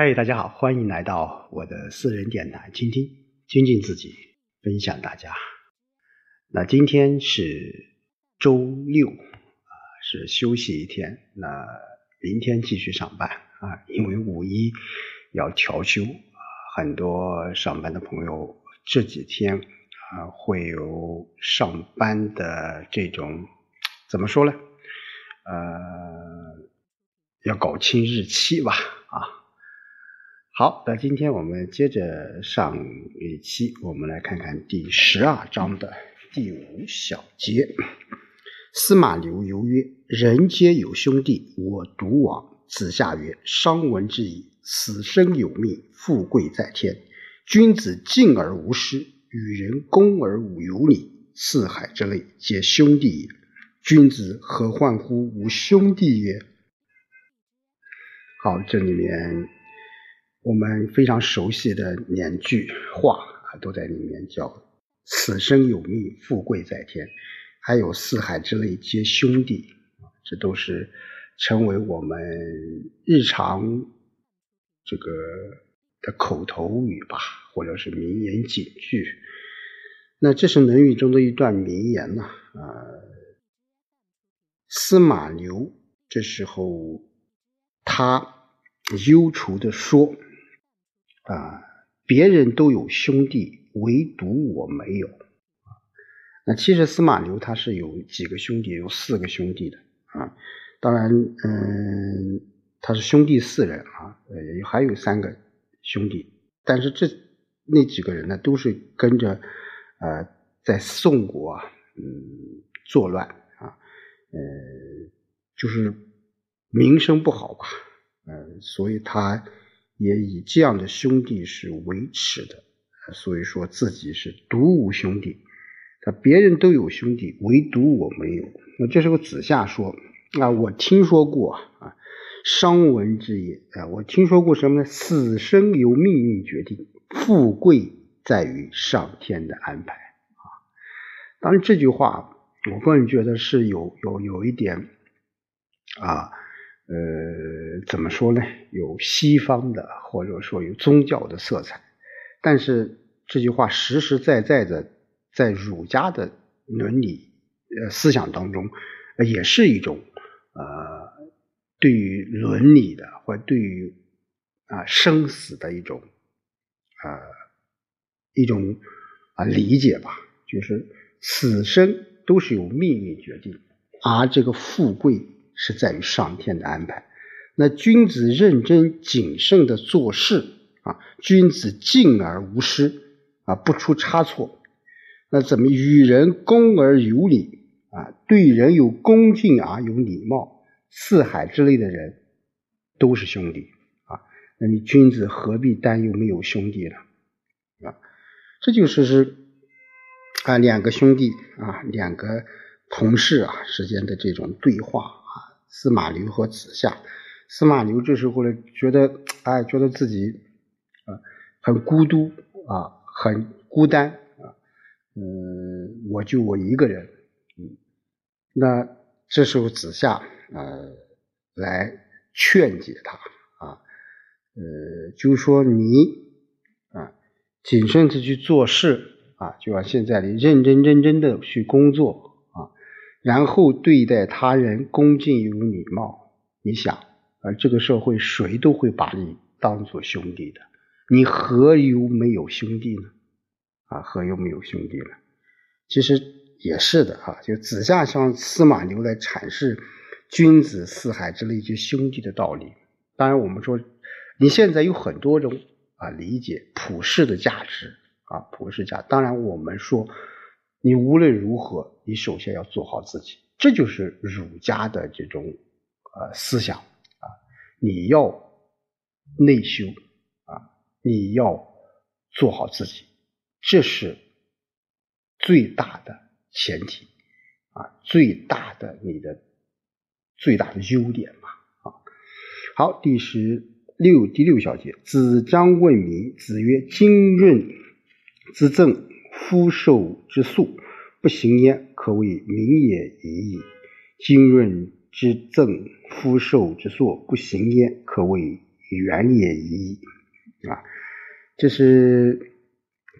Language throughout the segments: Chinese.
嗨，大家好，欢迎来到我的私人电台，倾听、精进自己，分享大家。那今天是周六啊，是休息一天。那明天继续上班啊，因为五一要调休啊，很多上班的朋友这几天啊会有上班的这种怎么说呢？呃，要搞清日期吧啊。好，那今天我们接着上一期，我们来看看第十二章的第五小节。司马流游曰：“人皆有兄弟，我独亡。”子夏曰：“商闻之矣，死生有命，富贵在天。君子敬而无失，与人恭而无有礼，四海之内皆兄弟也。君子何患乎无兄弟也？”好，这里面。我们非常熟悉的两句话啊，都在里面叫“此生有命，富贵在天”，还有“四海之内皆兄弟”，这都是成为我们日常这个的口头语吧，或者是名言警句。那这是《论语》中的一段名言呐啊。司马牛这时候他忧愁的说。啊，别人都有兄弟，唯独我没有。那其实司马牛他是有几个兄弟，有四个兄弟的啊。当然，嗯，他是兄弟四人啊，呃，还有三个兄弟，但是这那几个人呢，都是跟着呃在宋国啊，嗯，作乱啊，呃，就是名声不好吧，嗯，所以他。也以这样的兄弟是维持的，所以说自己是独无兄弟。他别人都有兄弟，唯独我没有。那这时候子夏说：“啊，我听说过啊，商文之也啊，我听说过什么呢？死生由命运决定，富贵在于上天的安排啊。当然这句话，我个人觉得是有有有一点啊。”呃，怎么说呢？有西方的，或者说有宗教的色彩，但是这句话实实在在的在儒家的伦理呃思想当中，也是一种呃对于伦理的或对于啊生死的一种啊一种啊理解吧，就是死生都是由命运决定，而这个富贵。是在于上天的安排。那君子认真谨慎的做事啊，君子敬而无失啊，不出差错。那怎么与人恭而有礼啊？对人有恭敬而有礼貌。四海之内的人都是兄弟啊，那你君子何必担忧没有兄弟呢？啊，这就是是啊，两个兄弟啊，两个同事啊之间的这种对话。司马流和子夏，司马流这时候呢，觉得哎，觉得自己啊很孤独啊，很孤单啊，嗯，我就我一个人，嗯，那这时候子夏呃来劝解他啊，呃，就说你啊谨慎的去做事啊，就像现在你认认真真的去工作。然后对待他人恭敬有礼貌，你想啊，这个社会谁都会把你当做兄弟的，你何由没有兄弟呢？啊，何由没有兄弟呢？其实也是的哈，就子夏向司马牛来阐释君子四海之内皆兄弟的道理。当然，我们说你现在有很多种啊理解普世的价值啊，普世价。当然，我们说。你无论如何，你首先要做好自己，这就是儒家的这种呃思想啊。你要内修啊，你要做好自己，这是最大的前提啊，最大的你的最大的优点嘛啊。好，第十六第六小节，子张问名，子曰：“今润之政。”夫寿之素，不行焉，可谓名也已矣。今润之赠，夫寿之素，不行焉，可谓远也已矣啊。这是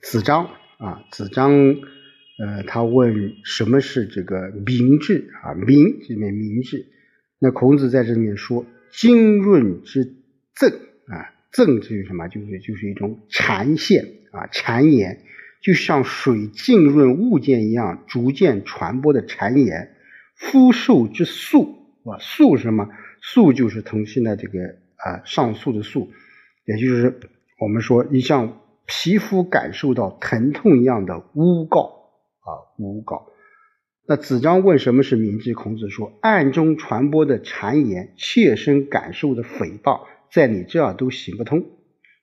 子张啊，子张呃，他问什么是这个明志啊？明这里面明志，那孔子在这里面说精润之赠啊，赠就是什么？就是就是一种缠线啊，缠言，就像水浸润物件一样，逐渐传播的谗言。肤受之素啊，素是什么？素就是同性的这个啊上诉的诉，也就是我们说你像皮肤感受到疼痛一样的诬告啊诬告。那子张问什么是明智？孔子说暗中传播的谗言，切身感受的诽谤，在你这儿都行不通，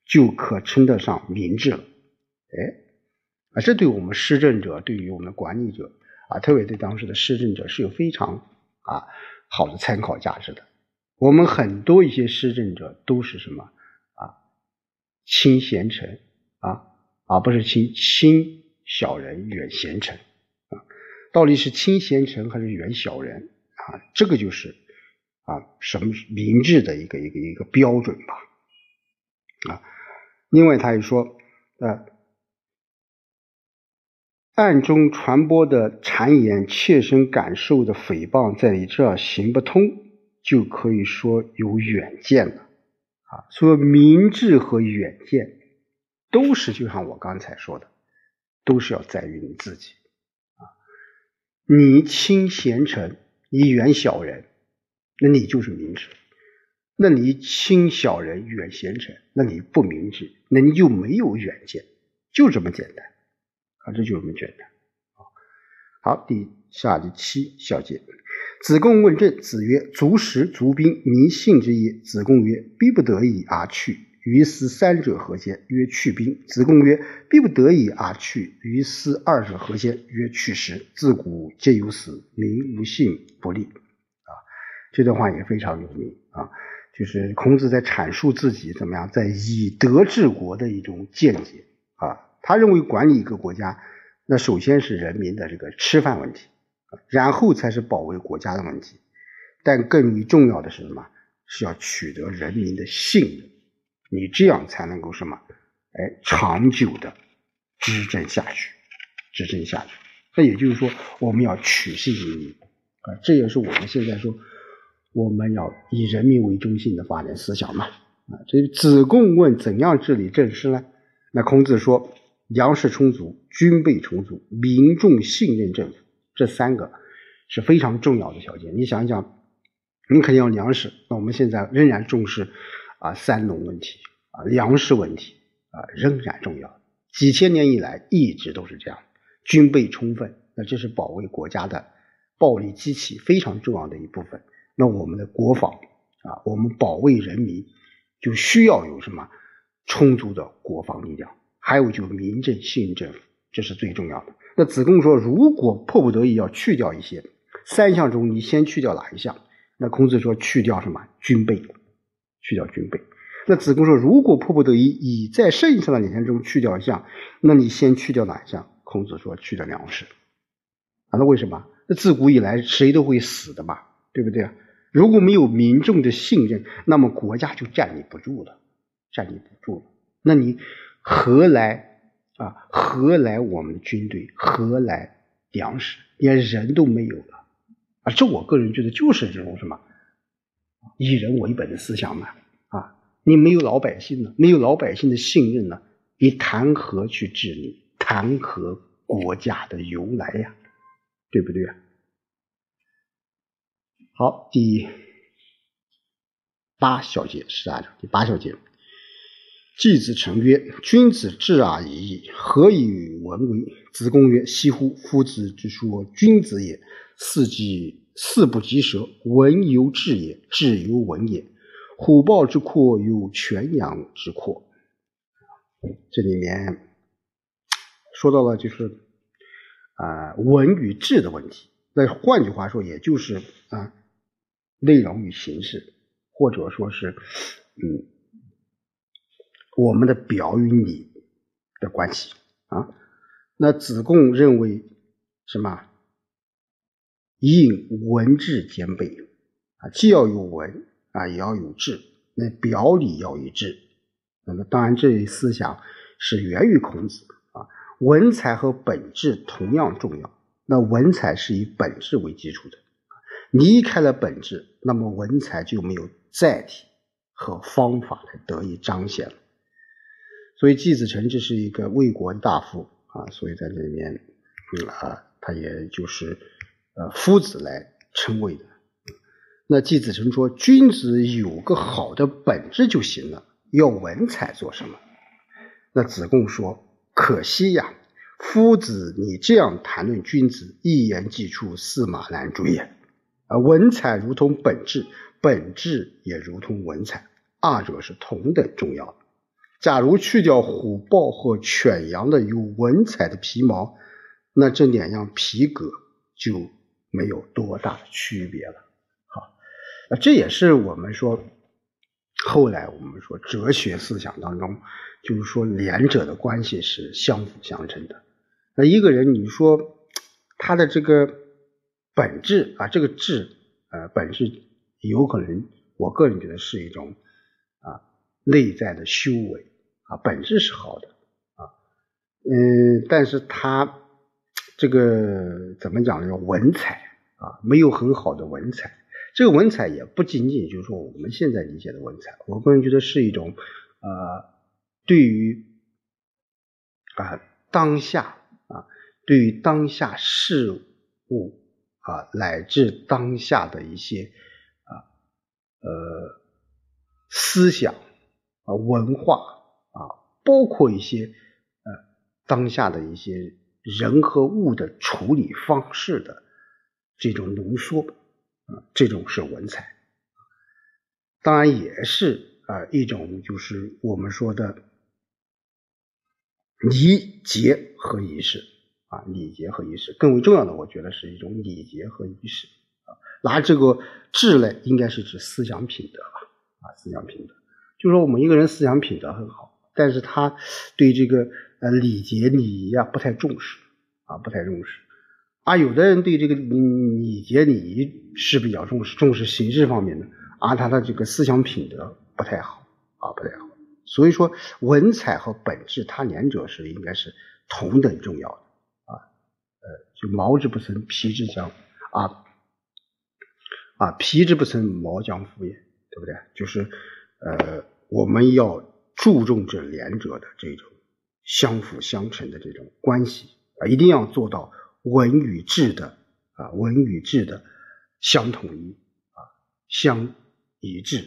就可称得上明智了。哎啊，这对我们施政者，对于我们管理者。啊，特别对当时的施政者是有非常啊好的参考价值的。我们很多一些施政者都是什么啊亲贤臣啊，而不是亲亲小人远贤臣啊。到底是亲贤臣还是远小人啊？这个就是啊什么明智的一个一个一个标准吧啊。另外，他也说呃。暗中传播的谗言，切身感受的诽谤，在你这儿行不通，就可以说有远见了啊。所以明智和远见，都是就像我刚才说的，都是要在于你自己啊。你亲贤臣，你远小人，那你就是明智；那你亲小人，远贤臣，那你不明智，那你就没有远见，就这么简单。啊，这就是我们觉得。好，第下第七小节，子贡问政，子曰：“足食足兵，民信之也。”子贡曰：“逼不得已而去。”于斯三者何先？曰：“去兵。”子贡曰：“逼不得已而去。”于斯二者何先？曰：“去食。”自古皆有死，民无信不立。啊，这段话也非常有名啊，就是孔子在阐述自己怎么样在以德治国的一种见解。他认为管理一个国家，那首先是人民的这个吃饭问题，然后才是保卫国家的问题。但更为重要的是什么？是要取得人民的信任，你这样才能够什么？哎，长久的执政下去，执政下去。那也就是说，我们要取信于民啊，这也是我们现在说我们要以人民为中心的发展思想嘛。啊，所以子贡问怎样治理政事呢？那孔子说。粮食充足，军备充足，民众信任政府，这三个是非常重要的条件。你想一想，你肯定要粮食，那我们现在仍然重视啊三农问题啊粮食问题啊仍然重要，几千年以来一直都是这样。军备充分，那这是保卫国家的暴力机器非常重要的一部分。那我们的国防啊，我们保卫人民就需要有什么充足的国防力量。还有就是民政信任政府，这是最重要的。那子贡说，如果迫不得已要去掉一些三项中，你先去掉哪一项？那孔子说，去掉什么？军备，去掉军备。那子贡说，如果迫不得已已在剩下的两项中去掉一项，那你先去掉哪一项？孔子说，去掉粮食。啊，那为什么？那自古以来谁都会死的嘛，对不对啊？如果没有民众的信任，那么国家就站立不住了，站立不住了。那你。何来啊？何来我们的军队？何来粮食？连人都没有了啊！这我个人觉得就是这种什么以人为本的思想嘛啊！你没有老百姓呢，没有老百姓的信任呢，你谈何去治理？谈何国家的由来呀？对不对啊？好，第八小节是啥的？第八小节。季子成曰：“君子质而已矣，何以文为？”子贡曰：“惜乎！夫子之说君子也。四季四不及舌，文犹质也，质犹文也。虎豹之阔，有犬羊之阔。”这里面说到了就是啊文与质的问题。那换句话说，也就是啊内容与形式，或者说是嗯。我们的表与里的关系啊，那子贡认为什么？应文质兼备啊，既要有文啊，也要有质那表里要一致。那么当然，这一思想是源于孔子啊。文采和本质同样重要。那文采是以本质为基础的，离开了本质，那么文采就没有载体和方法来得以彰显了。所以季子成这是一个魏国的大夫啊，所以在这里面啊，他也就是呃夫子来称谓的。那季子成说：“君子有个好的本质就行了，要文采做什么？”那子贡说：“可惜呀，夫子你这样谈论君子，一言既出，驷马难追也。啊，文采如同本质，本质也如同文采，二者是同等重要的。假如去掉虎豹和犬羊的有文采的皮毛，那这两样皮革就没有多大的区别了。”那这也是我们说，后来我们说哲学思想当中，就是说两者的关系是相辅相成的。那一个人，你说他的这个本质啊，这个质呃本质有可能，我个人觉得是一种啊内在的修为啊，本质是好的啊，嗯，但是他这个怎么讲呢？文采啊，没有很好的文采。这个文采也不仅仅就是说我们现在理解的文采，我个人觉得是一种呃，对于啊当下啊，对于当下事物啊，乃至当下的一些啊呃思想啊文化，包括一些呃当下的一些人和物的处理方式的这种浓缩。啊，这种是文采，当然也是啊一种就是我们说的礼节和仪式啊，礼节和仪式更为重要的，我觉得是一种礼节和仪式啊。拿这个质呢，应该是指思想品德吧啊，思想品德，就说我们一个人思想品德很好，但是他对这个呃礼节礼仪啊不太重视啊，不太重视。啊，有的人对这个礼礼节礼仪是比较重视，重视形式方面的，而他的这个思想品德不太好啊，不太好。所以说，文采和本质，它两者是应该是同等重要的啊。呃，就毛之不存，皮之将啊啊，皮之不存，毛将腐也，对不对？就是呃，我们要注重这两者的这种相辅相成的这种关系啊，一定要做到。文与质的啊，文与质的相统一啊，相一致。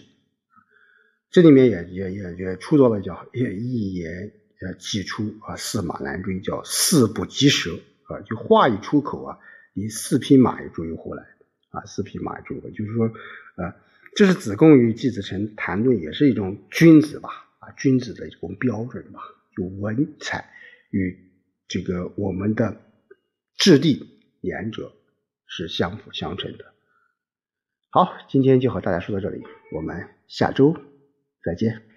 这里面也也也也出到了叫也一言呃既出啊，驷马难追，叫驷不及舌啊。就话一出口啊，你四匹马也追不回来啊，四匹马也追不回来。就是说啊，这是子贡与季子成谈论，也是一种君子吧君子的一种标准吧，就文采与这个我们的。质地两者是相辅相成的。好，今天就和大家说到这里，我们下周再见。